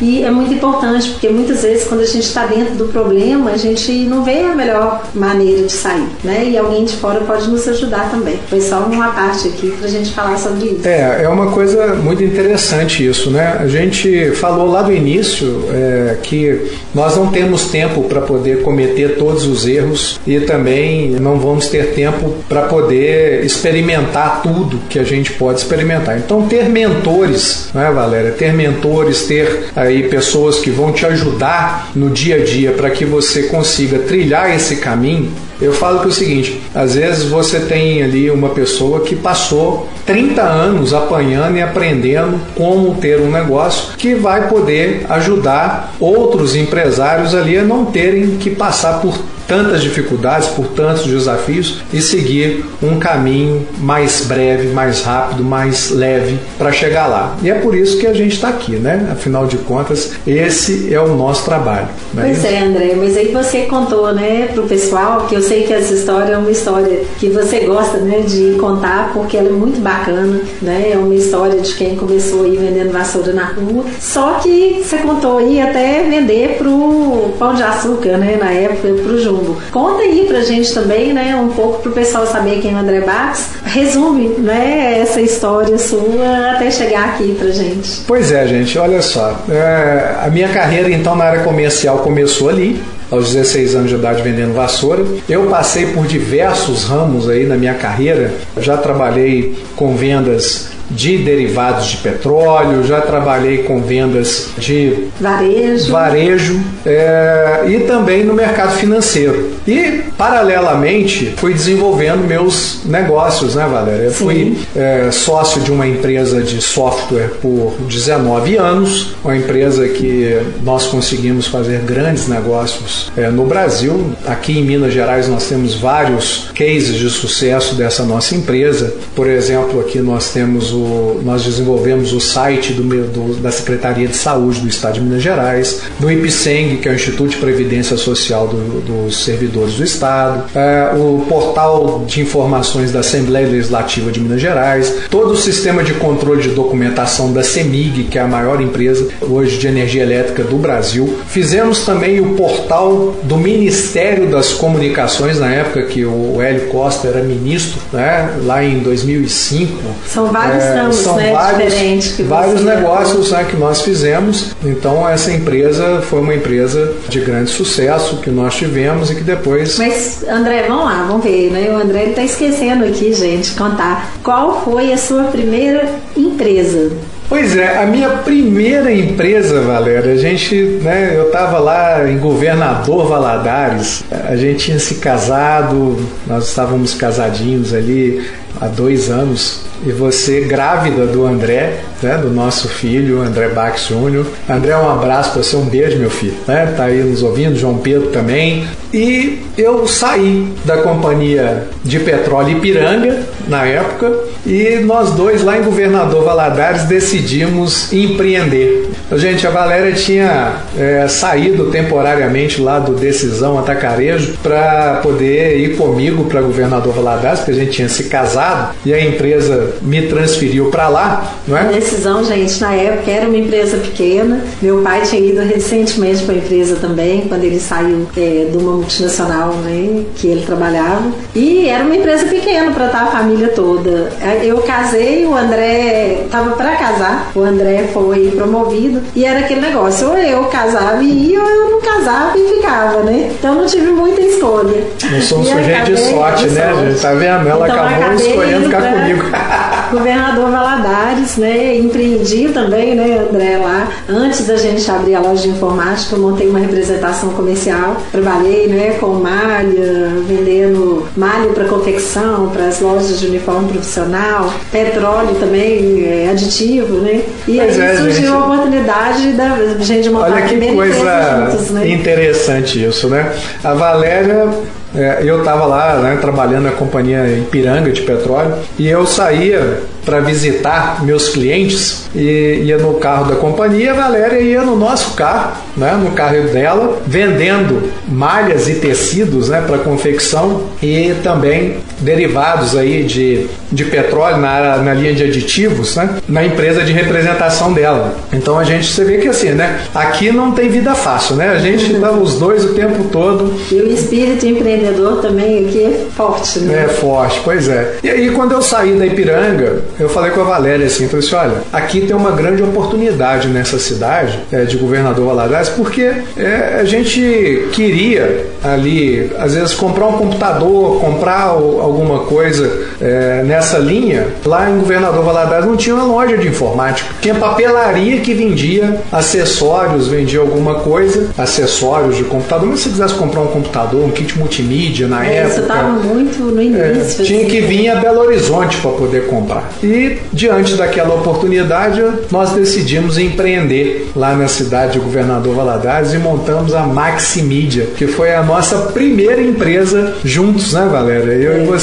C: E é muito importante, porque muitas vezes quando a gente está dentro do problema, a gente não vê a melhor maneira de sair, né? E alguém de fora pode nos ajudar também. Foi só uma parte aqui para a gente falar sobre isso.
B: É, é uma coisa muito interessante isso, né? A gente falou lá do início é, que nós não temos tempo para poder cometer todos os erros e também não vamos ter tempo para poder experimentar tudo que a gente pode experimentar. Então, ter mentores, né, Valéria? Ter mentores, ter aí pessoas que vão te ajudar no dia a dia para que você consiga trilhar esse caminho. Eu falo que é o seguinte, às vezes você tem ali uma pessoa que passou 30 anos apanhando e aprendendo como ter um negócio que vai poder ajudar outros empresários ali a não terem que passar por tantas dificuldades, por tantos desafios e seguir um caminho mais breve, mais rápido, mais leve para chegar lá. E é por isso que a gente está aqui, né? Afinal de contas, esse é o nosso trabalho.
C: Né? Pois é, André, mas aí você contou, né, para o pessoal, que eu sei que essa história é uma história que você gosta, né, de contar, porque ela é muito bacana, né? É uma história de quem começou aí vendendo vassoura na rua. Só que você contou aí até vender pro pão de açúcar, né, na época, pro Jumbo. Conta aí pra gente também, né, um pouco pro pessoal saber quem é o André Bax. Resume, né, essa história sua até chegar aqui pra gente.
B: Pois é, gente, olha só. É, a minha carreira, então, na área comercial começou ali, aos 16 anos de idade vendendo vassoura. Eu passei por diversos ramos aí na minha carreira. Já trabalhei com vendas de derivados de petróleo, já trabalhei com vendas de
C: varejo,
B: varejo é, e também no mercado financeiro. E, paralelamente, fui desenvolvendo meus negócios, né, Valéria? Eu fui é, sócio de uma empresa de software por 19 anos, uma empresa que nós conseguimos fazer grandes negócios é, no Brasil. Aqui em Minas Gerais nós temos vários cases de sucesso dessa nossa empresa. Por exemplo, aqui nós temos o, nós desenvolvemos o site do, do, da Secretaria de Saúde do Estado de Minas Gerais, do IPSENG, que é o Instituto de Previdência Social do, dos Servidores do Estado, é, o portal de informações da Assembleia Legislativa de Minas Gerais, todo o sistema de controle de documentação da CEMIG, que é a maior empresa hoje de energia elétrica do Brasil. Fizemos também o portal do Ministério das Comunicações, na época que o Hélio Costa era ministro, né, lá em 2005.
C: São vários é, são né, vários,
B: vários negócios né, que nós fizemos. Então, essa empresa foi uma empresa de grande sucesso que nós tivemos e que depois.
C: Mas, André, vamos lá, vamos ver, né? O André está esquecendo aqui, gente, contar. Qual foi a sua primeira empresa?
B: Pois é, a minha primeira empresa, Valéria, a gente, né, eu estava lá em Governador Valadares, a gente tinha se casado, nós estávamos casadinhos ali há dois anos, e você grávida do André, né, do nosso filho, André Bax Júnior. André, um abraço para você, um beijo, meu filho. Né, tá aí nos ouvindo, João Pedro também. E eu saí da companhia de petróleo Ipiranga, na época, e nós dois lá em Governador Valadares decidimos empreender. Gente, a Valéria tinha é, saído temporariamente lá do Decisão Atacarejo para poder ir comigo para Governador Valadares, porque a gente tinha se casado e a empresa me transferiu para lá, não é?
C: A decisão, gente, na época era uma empresa pequena. Meu pai tinha ido recentemente para a empresa também, quando ele saiu é, de uma multinacional né, que ele trabalhava. E era uma empresa pequena para estar a família toda. Eu casei, o André estava para casar, o André foi promovido e era aquele negócio, ou eu casava e ia, ou eu não casava e ficava, né? Então não tive muita escolha.
B: Não sou um sujeito de sorte, de né, sorte. gente? Tá vendo? Ela então, acabou escolhendo ficar comigo.
C: Governador Valadares, né? Empreendi também, né, André, lá. Antes da gente abrir a loja de informática, eu montei uma representação comercial. Trabalhei, né, com malha, vendendo malha para confecção, para as lojas de uniforme profissional, petróleo também, é, aditivo, né? E pois aí é, surgiu gente. a oportunidade da gente montar
B: Olha que coisa juntos, né? interessante isso, né? A Valéria é, eu estava lá né, trabalhando na companhia Ipiranga de petróleo e eu saía para visitar meus clientes e ia no carro da companhia, a Valéria ia no nosso carro, né, no carro dela, vendendo malhas e tecidos né, para confecção e também derivados aí de, de petróleo na, na linha de aditivos né, na empresa de representação dela. Então a gente, você vê que assim, né, aqui não tem vida fácil, né? A gente está os dois o tempo todo.
C: E o espírito empreendedor também aqui é forte, né?
B: É forte, pois é. E aí quando eu saí da Ipiranga, eu falei com a Valéria assim, falei assim, olha, aqui tem uma grande oportunidade nessa cidade é, de Governador Valadares, porque é, a gente queria ali, às vezes, comprar um computador, comprar alguma coisa é, nessa linha. Lá em Governador Valadares não tinha uma loja de informática, tinha papelaria que vendia acessórios, vendia alguma coisa, acessórios de computador, mas se quisesse comprar um computador, um kit multimídia na é, época. Isso
C: estava muito no início.
B: É, tinha assim, que vir a Belo Horizonte para poder comprar. E diante daquela oportunidade, nós decidimos empreender lá na cidade de Governador Valadares e montamos a Maximídia, que foi a nossa primeira empresa juntos, né, Valéria? Eu é. e você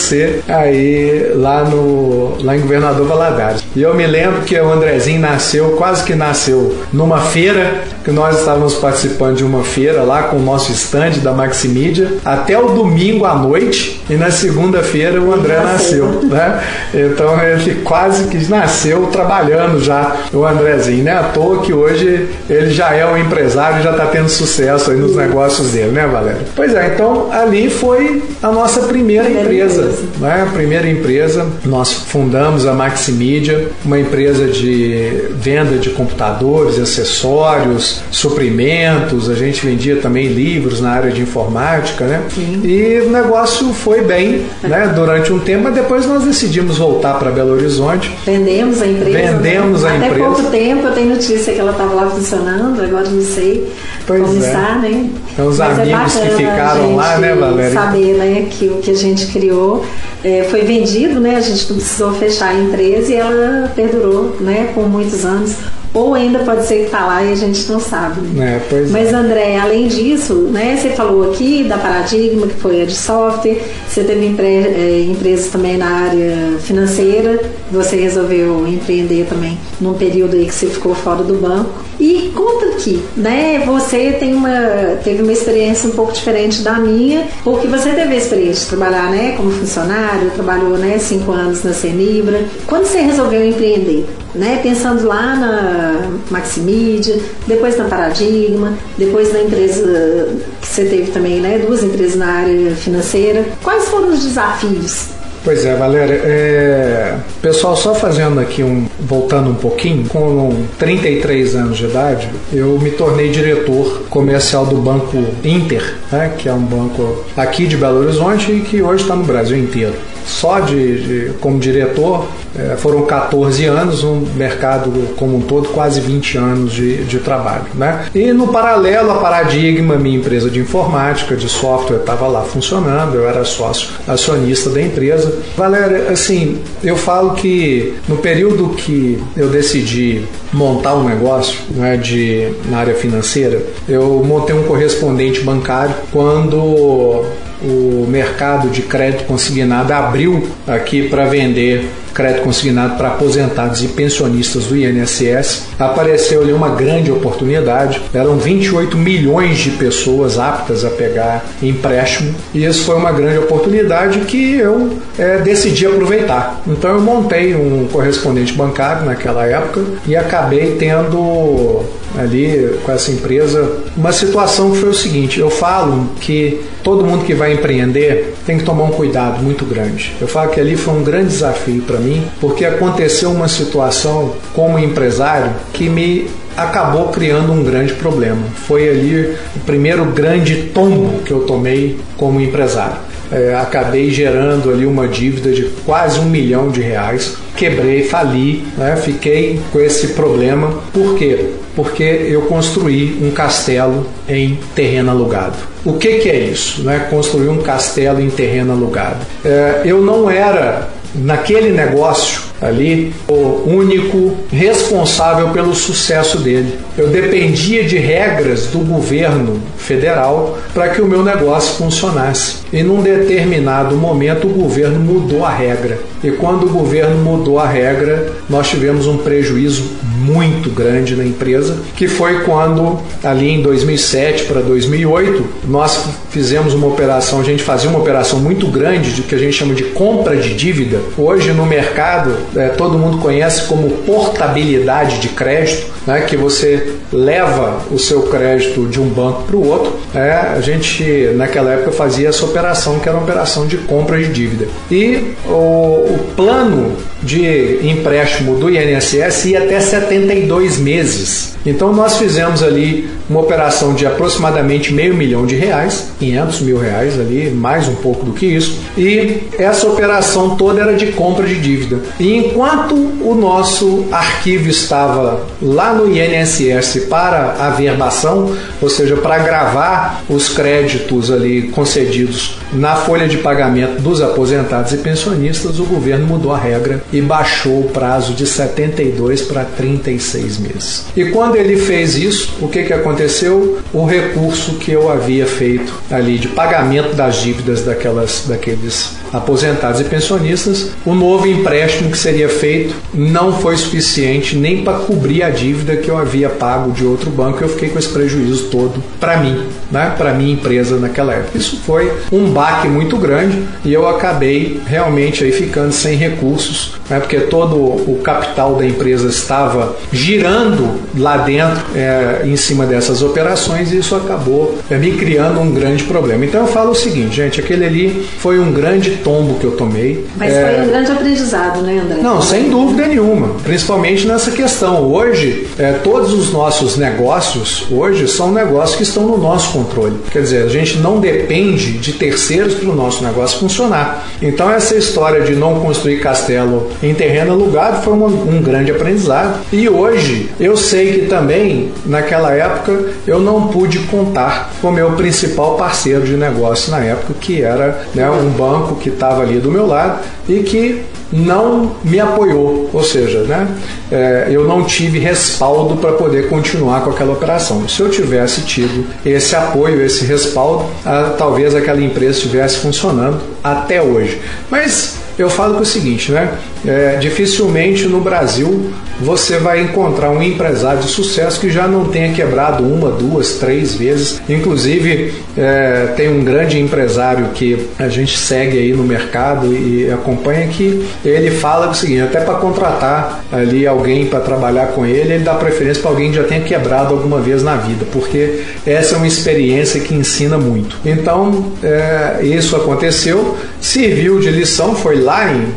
B: aí lá no lá em Governador Valadares. E eu me lembro que o Andrezinho nasceu, quase que nasceu numa feira, que nós estávamos participando de uma feira lá com o nosso estande da Maximídia, até o domingo à noite, e na segunda-feira o André nasceu, né? Então ele quase que nasceu trabalhando já, o Andrezinho, né? À toa que hoje ele já é um empresário e já está tendo sucesso aí nos negócios dele, né, Valéria? Pois é, então ali foi a nossa primeira, primeira empresa, empresa, né? A primeira empresa, nós fundamos a Maximídia, uma empresa de venda de computadores, acessórios, suprimentos, a gente vendia também livros na área de informática, né? Sim. E o negócio foi bem, né? Durante um tempo, mas depois nós decidimos voltar para Belo Horizonte.
C: Vendemos a empresa.
B: Né? Vendemos
C: né?
B: a
C: Até
B: empresa.
C: Até pouco tempo eu tenho notícia que ela estava lá funcionando, agora não sei
B: pois
C: como
B: é.
C: está, né?
B: Então, os mas é amigos é que ficaram lá, né, Valéria?
C: Saber, né, que o que a gente criou é, foi vendido, né? A gente não precisou fechar a empresa e ela perdurou, né, por muitos anos ou ainda pode ser que está lá e a gente não sabe.
B: É,
C: Mas
B: é.
C: André, além disso, né, você falou aqui da Paradigma, que foi a de software, você teve empre é, empresas também na área financeira, você resolveu empreender também num período aí que você ficou fora do banco. E conta aqui, né? Você tem uma, teve uma experiência um pouco diferente da minha, porque você teve a experiência de trabalhar, né, como funcionário, trabalhou, né, cinco anos na Cenibra. Quando você resolveu empreender, né, pensando lá na Maximídia, depois na Paradigma, depois na empresa que você teve também, né, duas empresas na área financeira. Quais foram os desafios
B: Pois é, Valéria. É... Pessoal, só fazendo aqui um. voltando um pouquinho, com 33 anos de idade, eu me tornei diretor comercial do Banco Inter, né, que é um banco aqui de Belo Horizonte e que hoje está no Brasil inteiro. Só de, de como diretor é, foram 14 anos, no mercado como um todo, quase 20 anos de, de trabalho. Né? E no paralelo, a Paradigma, minha empresa de informática, de software, estava lá funcionando, eu era sócio acionista da empresa. Valéria, assim, eu falo que no período que eu decidi montar um negócio né, de, na área financeira, eu montei um correspondente bancário quando o mercado de crédito consignado abriu aqui para vender crédito consignado para aposentados e pensionistas do INSS, apareceu ali uma grande oportunidade. Eram 28 milhões de pessoas aptas a pegar empréstimo e isso foi uma grande oportunidade que eu é, decidi aproveitar. Então eu montei um correspondente bancário naquela época e acabei tendo ali com essa empresa uma situação que foi o seguinte: eu falo que todo mundo que vai empreender tem que tomar um cuidado muito grande. Eu falo que ali foi um grande desafio para mim, porque aconteceu uma situação como empresário que me acabou criando um grande problema. Foi ali o primeiro grande tombo que eu tomei como empresário é, acabei gerando ali uma dívida de quase um milhão de reais. Quebrei, fali, né? fiquei com esse problema. Por quê? Porque eu construí um castelo em terreno alugado. O que, que é isso? Né? Construir um castelo em terreno alugado. É, eu não era naquele negócio ali o único responsável pelo sucesso dele. Eu dependia de regras do governo federal para que o meu negócio funcionasse. E num determinado momento o governo mudou a regra. E quando o governo mudou a regra, nós tivemos um prejuízo muito grande na empresa, que foi quando ali em 2007 para 2008 nós fizemos uma operação, a gente fazia uma operação muito grande de que a gente chama de compra de dívida. Hoje no mercado é, todo mundo conhece como portabilidade de crédito, né, que você leva o seu crédito de um banco para o outro. É, a gente naquela época fazia essa operação que era uma operação de compra de dívida. E o, o plano de empréstimo do INSS ia até 72 meses. Então nós fizemos ali uma operação de aproximadamente meio milhão de reais, 500 mil reais ali, mais um pouco do que isso. E essa operação toda era de compra de dívida. E enquanto o nosso arquivo estava lá no INSS para a verbação, ou seja, para gravar os créditos ali concedidos na folha de pagamento dos aposentados e pensionistas, o governo mudou a regra e baixou o prazo de 72 para 36 meses. E quando ele fez isso, o que, que aconteceu? O recurso que eu havia feito ali de pagamento das dívidas daquelas, daqueles aposentados e pensionistas, o novo empréstimo que seria feito não foi suficiente nem para cobrir a dívida que eu havia pago de outro banco. Eu fiquei com esse prejuízo todo para mim, né? para minha empresa naquela época. Isso foi um baque muito grande e eu acabei realmente aí ficando sem recursos, né? porque todo o capital da empresa estava girando lá dentro é, em cima dessas operações e isso acabou é, me criando um grande problema. Então eu falo o seguinte, gente, aquele ali foi um grande tombo que eu tomei.
C: Mas é... foi um grande aprendizado, né, André?
B: Não, sem dúvida nenhuma. Principalmente nessa questão. Hoje, é, todos os nossos negócios, hoje, são negócios que estão no nosso controle. Quer dizer, a gente não depende de terceiros para o nosso negócio funcionar. Então, essa história de não construir castelo em terreno alugado foi um grande aprendizado. E hoje, eu sei que também, naquela época, eu não pude contar com o meu principal parceiro de negócio na época, que era né, um banco que estava ali do meu lado e que não me apoiou, ou seja, né, é, eu não tive respaldo para poder continuar com aquela operação. Se eu tivesse tido esse apoio, esse respaldo, a, talvez aquela empresa estivesse funcionando até hoje. Mas eu falo que é o seguinte, né? É, dificilmente no Brasil você vai encontrar um empresário de sucesso que já não tenha quebrado uma, duas, três vezes. Inclusive, é, tem um grande empresário que a gente segue aí no mercado e acompanha que ele fala o seguinte: até para contratar ali alguém para trabalhar com ele, ele dá preferência para alguém que já tenha quebrado alguma vez na vida, porque essa é uma experiência que ensina muito. Então, é, isso aconteceu, serviu de lição, foi lá em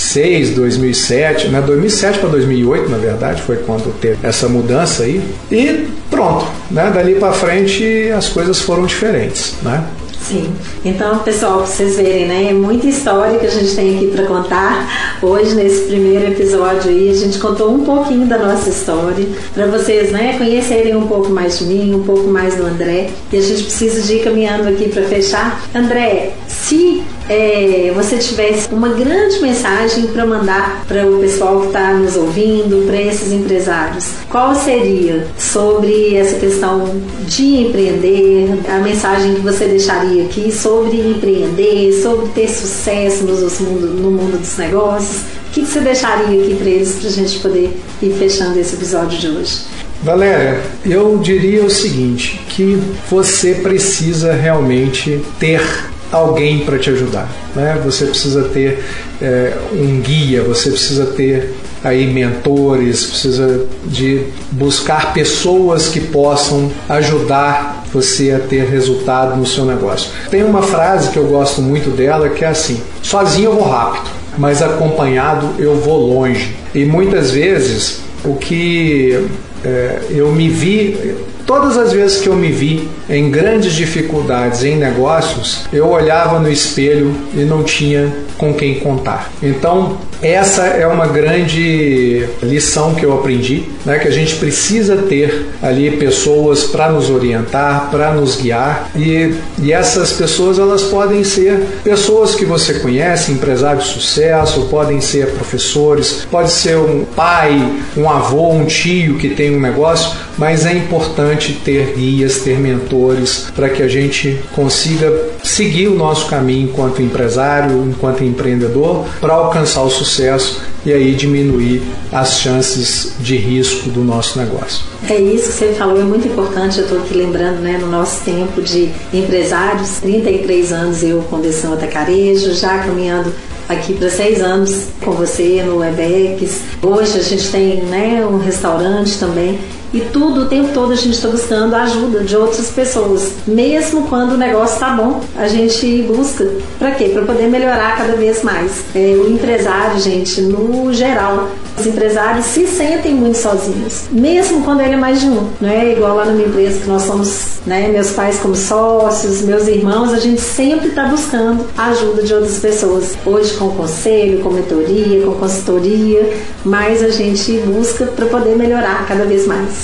B: 2006, 2007, né? 2007 para 2008, na verdade, foi quando teve essa mudança aí. E pronto, né? Dali para frente as coisas foram diferentes, né?
C: Sim. Então, pessoal, para vocês verem, né? É muita história que a gente tem aqui para contar. Hoje, nesse primeiro episódio aí, a gente contou um pouquinho da nossa história, para vocês, né, conhecerem um pouco mais de mim, um pouco mais do André. E a gente precisa de ir caminhando aqui para fechar. André, se é, você tivesse uma grande mensagem para mandar para o pessoal que está nos ouvindo, para esses empresários, qual seria sobre essa questão de empreender, a mensagem que você deixaria aqui sobre empreender, sobre ter sucesso no mundo dos negócios? O que você deixaria aqui para eles para a gente poder ir fechando esse episódio de hoje?
B: Valéria, eu diria o seguinte, que você precisa realmente ter alguém para te ajudar. Né? Você precisa ter é, um guia, você precisa ter aí mentores, precisa de buscar pessoas que possam ajudar você a ter resultado no seu negócio. Tem uma frase que eu gosto muito dela que é assim: sozinho eu vou rápido, mas acompanhado eu vou longe. E muitas vezes o que é, eu me vi Todas as vezes que eu me vi em grandes dificuldades em negócios, eu olhava no espelho e não tinha com quem contar. Então, essa é uma grande lição que eu aprendi, né? que a gente precisa ter ali pessoas para nos orientar, para nos guiar e, e essas pessoas elas podem ser pessoas que você conhece, empresários de sucesso, podem ser professores, pode ser um pai, um avô, um tio que tem um negócio, mas é importante ter guias, ter mentores para que a gente consiga seguir o nosso caminho enquanto empresário, enquanto empreendedor, para alcançar o sucesso e aí diminuir as chances de risco do nosso negócio.
C: É isso que você falou, é muito importante. Eu estou aqui lembrando, né, no nosso tempo de empresários, 33 anos eu com Deção Atacarejo, já caminhando aqui para seis anos com você no Webex. Hoje a gente tem né, um restaurante também e tudo, o tempo todo a gente está buscando a ajuda de outras pessoas. Mesmo quando o negócio está bom, a gente busca. Para quê? Para poder melhorar cada vez mais. É, o empresário, gente, no geral, os empresários se sentem muito sozinhos, mesmo quando ele é mais de um. Não é igual lá na minha empresa que nós somos, né, meus pais como sócios, meus irmãos, a gente sempre está buscando a ajuda de outras pessoas. Hoje com conselho, com mentoria, com consultoria, mas a gente busca para poder melhorar cada vez mais.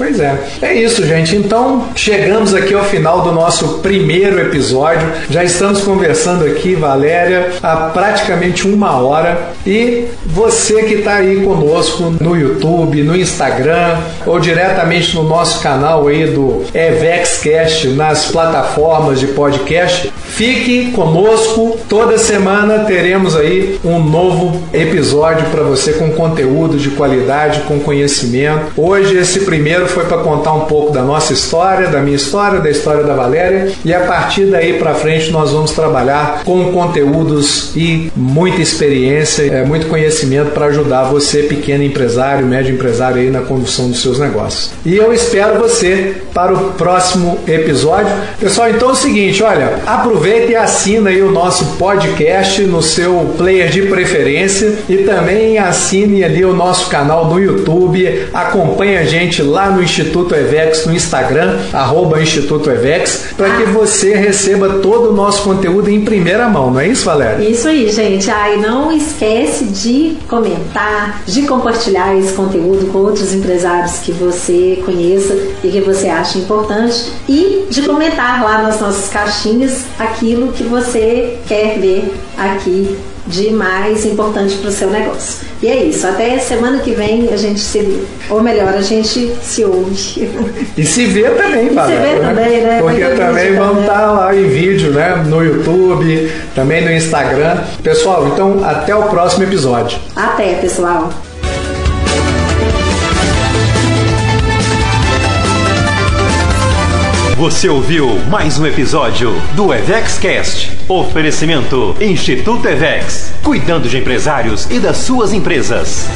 B: Pois é. É isso, gente. Então, chegamos aqui ao final do nosso primeiro episódio. Já estamos conversando aqui, Valéria, há praticamente uma hora. E você que está aí conosco no YouTube, no Instagram ou diretamente no nosso canal aí do EvexCast nas plataformas de podcast, fique conosco. Toda semana teremos aí um novo episódio para você com conteúdo de qualidade, com conhecimento. Hoje esse primeiro foi para contar um pouco da nossa história, da minha história, da história da Valéria, e a partir daí para frente nós vamos trabalhar com conteúdos e muita experiência, é, muito conhecimento para ajudar você, pequeno empresário, médio empresário aí na condução dos seus negócios. E eu espero você para o próximo episódio. Pessoal, então é o seguinte, olha, aproveita e assina aí o nosso podcast no seu player de preferência e também assine ali o nosso canal no YouTube, acompanhe a gente lá no Instituto Evex no Instagram, arroba Instituto Evex, para que você receba todo o nosso conteúdo em primeira mão, não é isso, Valéria?
C: Isso aí, gente. Ah, e não esquece de comentar, de compartilhar esse conteúdo com outros empresários que você conheça e que você acha importante e de comentar lá nas nossas caixinhas aquilo que você quer ver aqui de mais importante para o seu negócio. E é isso. Até semana que vem a gente se vê. Ou melhor, a gente se ouve.
B: E se vê também, Valéria.
C: Se vê né? também, né?
B: Porque também vamos estar tá lá em vídeo, né? No YouTube, também no Instagram. Pessoal, então até o próximo episódio.
C: Até, pessoal.
A: Você ouviu mais um episódio do EvexCast. Oferecimento Instituto Evex, cuidando de empresários e das suas empresas.